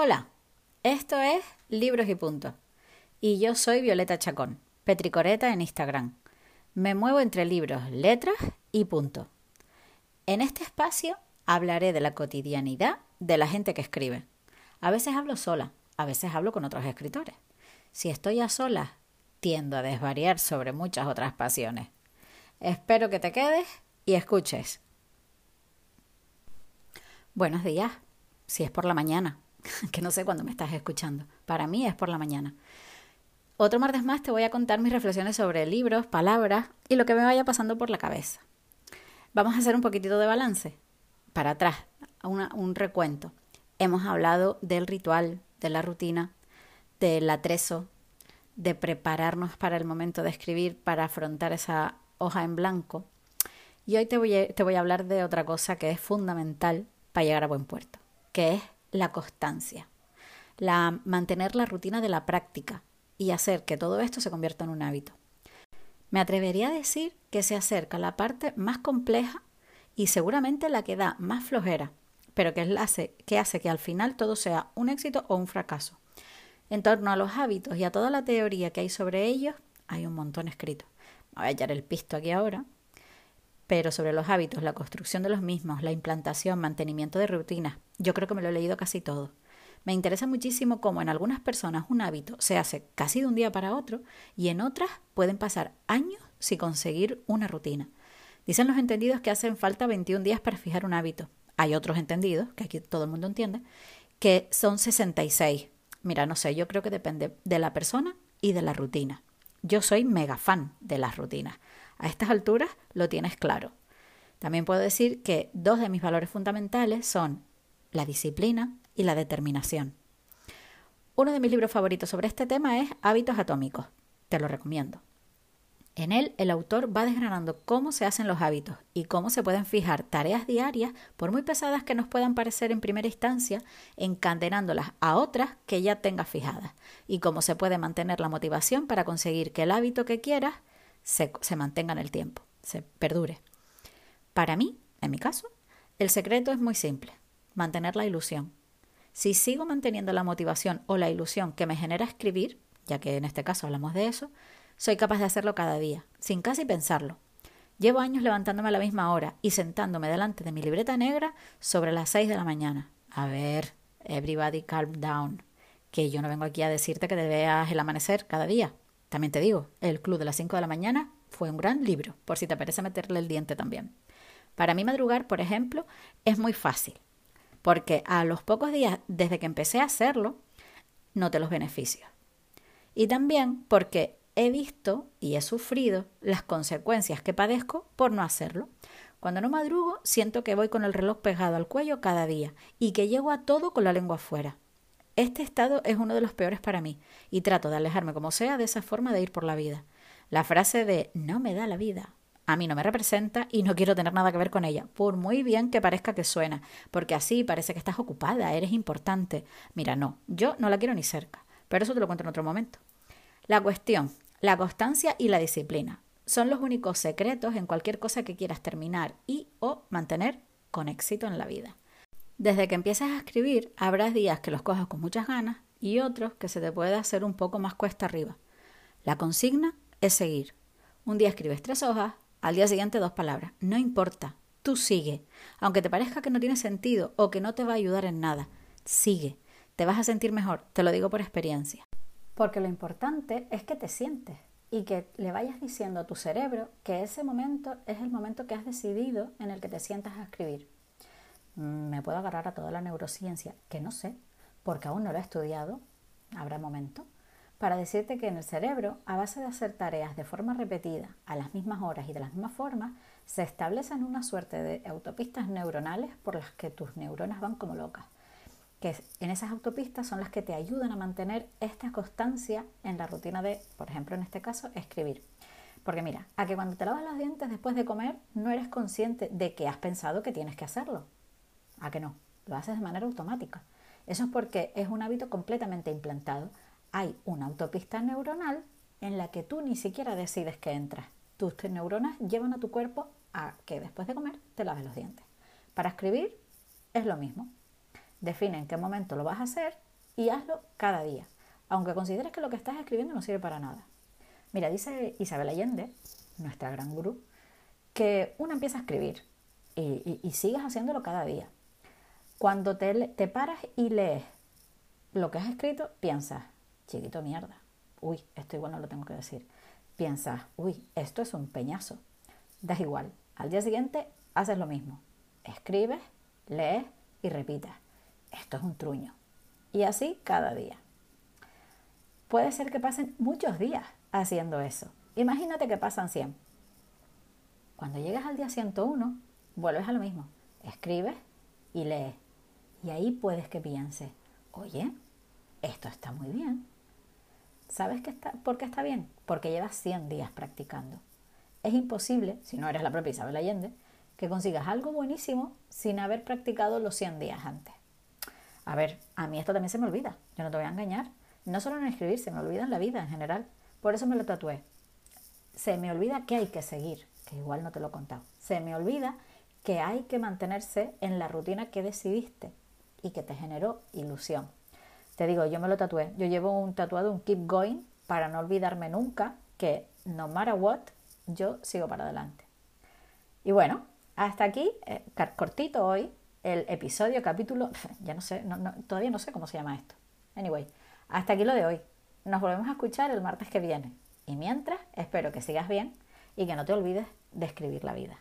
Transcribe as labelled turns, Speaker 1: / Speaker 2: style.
Speaker 1: Hola, esto es Libros y Punto. Y yo soy Violeta Chacón, Petricoreta en Instagram. Me muevo entre libros, letras y punto. En este espacio hablaré de la cotidianidad de la gente que escribe. A veces hablo sola, a veces hablo con otros escritores. Si estoy a solas, tiendo a desvariar sobre muchas otras pasiones. Espero que te quedes y escuches. Buenos días, si es por la mañana. que no sé cuándo me estás escuchando. Para mí es por la mañana. Otro martes más te voy a contar mis reflexiones sobre libros, palabras y lo que me vaya pasando por la cabeza. Vamos a hacer un poquitito de balance. Para atrás, un recuento. Hemos hablado del ritual, de la rutina, del atrezo, de prepararnos para el momento de escribir, para afrontar esa hoja en blanco. Y hoy te voy te voy a hablar de otra cosa que es fundamental para llegar a buen puerto, que es la constancia, la mantener la rutina de la práctica y hacer que todo esto se convierta en un hábito. Me atrevería a decir que se acerca la parte más compleja y seguramente la que da más flojera, pero que, hace, que hace que al final todo sea un éxito o un fracaso. En torno a los hábitos y a toda la teoría que hay sobre ellos, hay un montón escrito. Me voy a echar el pisto aquí ahora, pero sobre los hábitos, la construcción de los mismos, la implantación, mantenimiento de rutinas, yo creo que me lo he leído casi todo. Me interesa muchísimo cómo en algunas personas un hábito se hace casi de un día para otro y en otras pueden pasar años sin conseguir una rutina. Dicen los entendidos que hacen falta 21 días para fijar un hábito. Hay otros entendidos, que aquí todo el mundo entiende, que son 66. Mira, no sé, yo creo que depende de la persona y de la rutina. Yo soy mega fan de las rutinas. A estas alturas lo tienes claro. También puedo decir que dos de mis valores fundamentales son la disciplina y la determinación. Uno de mis libros favoritos sobre este tema es Hábitos Atómicos. Te lo recomiendo. En él, el autor va desgranando cómo se hacen los hábitos y cómo se pueden fijar tareas diarias, por muy pesadas que nos puedan parecer en primera instancia, encadenándolas a otras que ya tengas fijadas, y cómo se puede mantener la motivación para conseguir que el hábito que quieras se, se mantenga en el tiempo, se perdure. Para mí, en mi caso, el secreto es muy simple, mantener la ilusión. Si sigo manteniendo la motivación o la ilusión que me genera escribir, ya que en este caso hablamos de eso, soy capaz de hacerlo cada día, sin casi pensarlo. Llevo años levantándome a la misma hora y sentándome delante de mi libreta negra sobre las seis de la mañana. A ver, everybody calm down, que yo no vengo aquí a decirte que te veas el amanecer cada día. También te digo, el Club de las 5 de la mañana fue un gran libro, por si te parece meterle el diente también. Para mí madrugar, por ejemplo, es muy fácil, porque a los pocos días desde que empecé a hacerlo, noté los beneficios. Y también porque he visto y he sufrido las consecuencias que padezco por no hacerlo. Cuando no madrugo, siento que voy con el reloj pegado al cuello cada día y que llego a todo con la lengua afuera. Este estado es uno de los peores para mí y trato de alejarme como sea de esa forma de ir por la vida. La frase de no me da la vida a mí no me representa y no quiero tener nada que ver con ella, por muy bien que parezca que suena, porque así parece que estás ocupada, eres importante. Mira, no, yo no la quiero ni cerca, pero eso te lo cuento en otro momento. La cuestión, la constancia y la disciplina son los únicos secretos en cualquier cosa que quieras terminar y o mantener con éxito en la vida. Desde que empieces a escribir, habrá días que los cojas con muchas ganas y otros que se te puede hacer un poco más cuesta arriba. La consigna es seguir. Un día escribes tres hojas, al día siguiente dos palabras. No importa, tú sigue. Aunque te parezca que no tiene sentido o que no te va a ayudar en nada, sigue. Te vas a sentir mejor, te lo digo por experiencia. Porque lo importante es que te sientes y que le vayas diciendo a tu cerebro que ese momento es el momento que has decidido en el que te sientas a escribir. Mm, me puedo agarrar a toda la neurociencia, que no sé, porque aún no lo he estudiado, habrá momento, para decirte que en el cerebro, a base de hacer tareas de forma repetida, a las mismas horas y de las mismas formas, se establecen una suerte de autopistas neuronales por las que tus neuronas van como locas. Que en esas autopistas son las que te ayudan a mantener esta constancia en la rutina de, por ejemplo, en este caso, escribir. Porque mira, a que cuando te lavas los dientes después de comer no eres consciente de que has pensado que tienes que hacerlo. ¿A que no? Lo haces de manera automática. Eso es porque es un hábito completamente implantado. Hay una autopista neuronal en la que tú ni siquiera decides que entras. Tus neuronas llevan a tu cuerpo a que después de comer te laves los dientes. Para escribir es lo mismo. Define en qué momento lo vas a hacer y hazlo cada día, aunque consideres que lo que estás escribiendo no sirve para nada. Mira, dice Isabel Allende, nuestra gran gurú, que uno empieza a escribir y, y, sigues haciéndolo cada día. Cuando te, paras y lees lo que has escrito, piensas, chiquito mierda, uy, esto igual no lo tengo que decir. Piensas, uy, esto es un peñazo. Das igual. Al día siguiente haces lo mismo. Escribes, lees y repites. Esto es un truño. Y así cada día. Puede ser que pasen muchos días haciendo eso. Imagínate que pasan 100. Cuando llegas al día 101, vuelves a lo mismo. Escribes y lees. Y ahí puedes que pienses, oye, esto está muy bien. ¿Sabes que está, por qué está bien? Porque llevas 100 días practicando. Es imposible, si no eres la propia Isabel Allende, que consigas algo buenísimo sin haber practicado los 100 días antes. A ver, a mí esto también se me olvida, yo no te voy a engañar. No solo en escribir, se me olvida en la vida en general. Por eso me lo tatué. Se me olvida que hay que seguir, que igual no te lo he contado. Se me olvida que hay que mantenerse en la rutina que decidiste y que te generó ilusión. Te digo, yo me lo tatué. Yo llevo un tatuado, un keep going, para no olvidarme nunca que no matter what, yo sigo para adelante. Y bueno, hasta aquí, eh, cortito hoy, el episodio, capítulo, ya no sé, todavía no sé cómo se llama esto. Anyway, hasta aquí lo de hoy. Nos volvemos a escuchar el martes que viene. Y mientras, espero que sigas bien y que no te olvides de escribir la vida.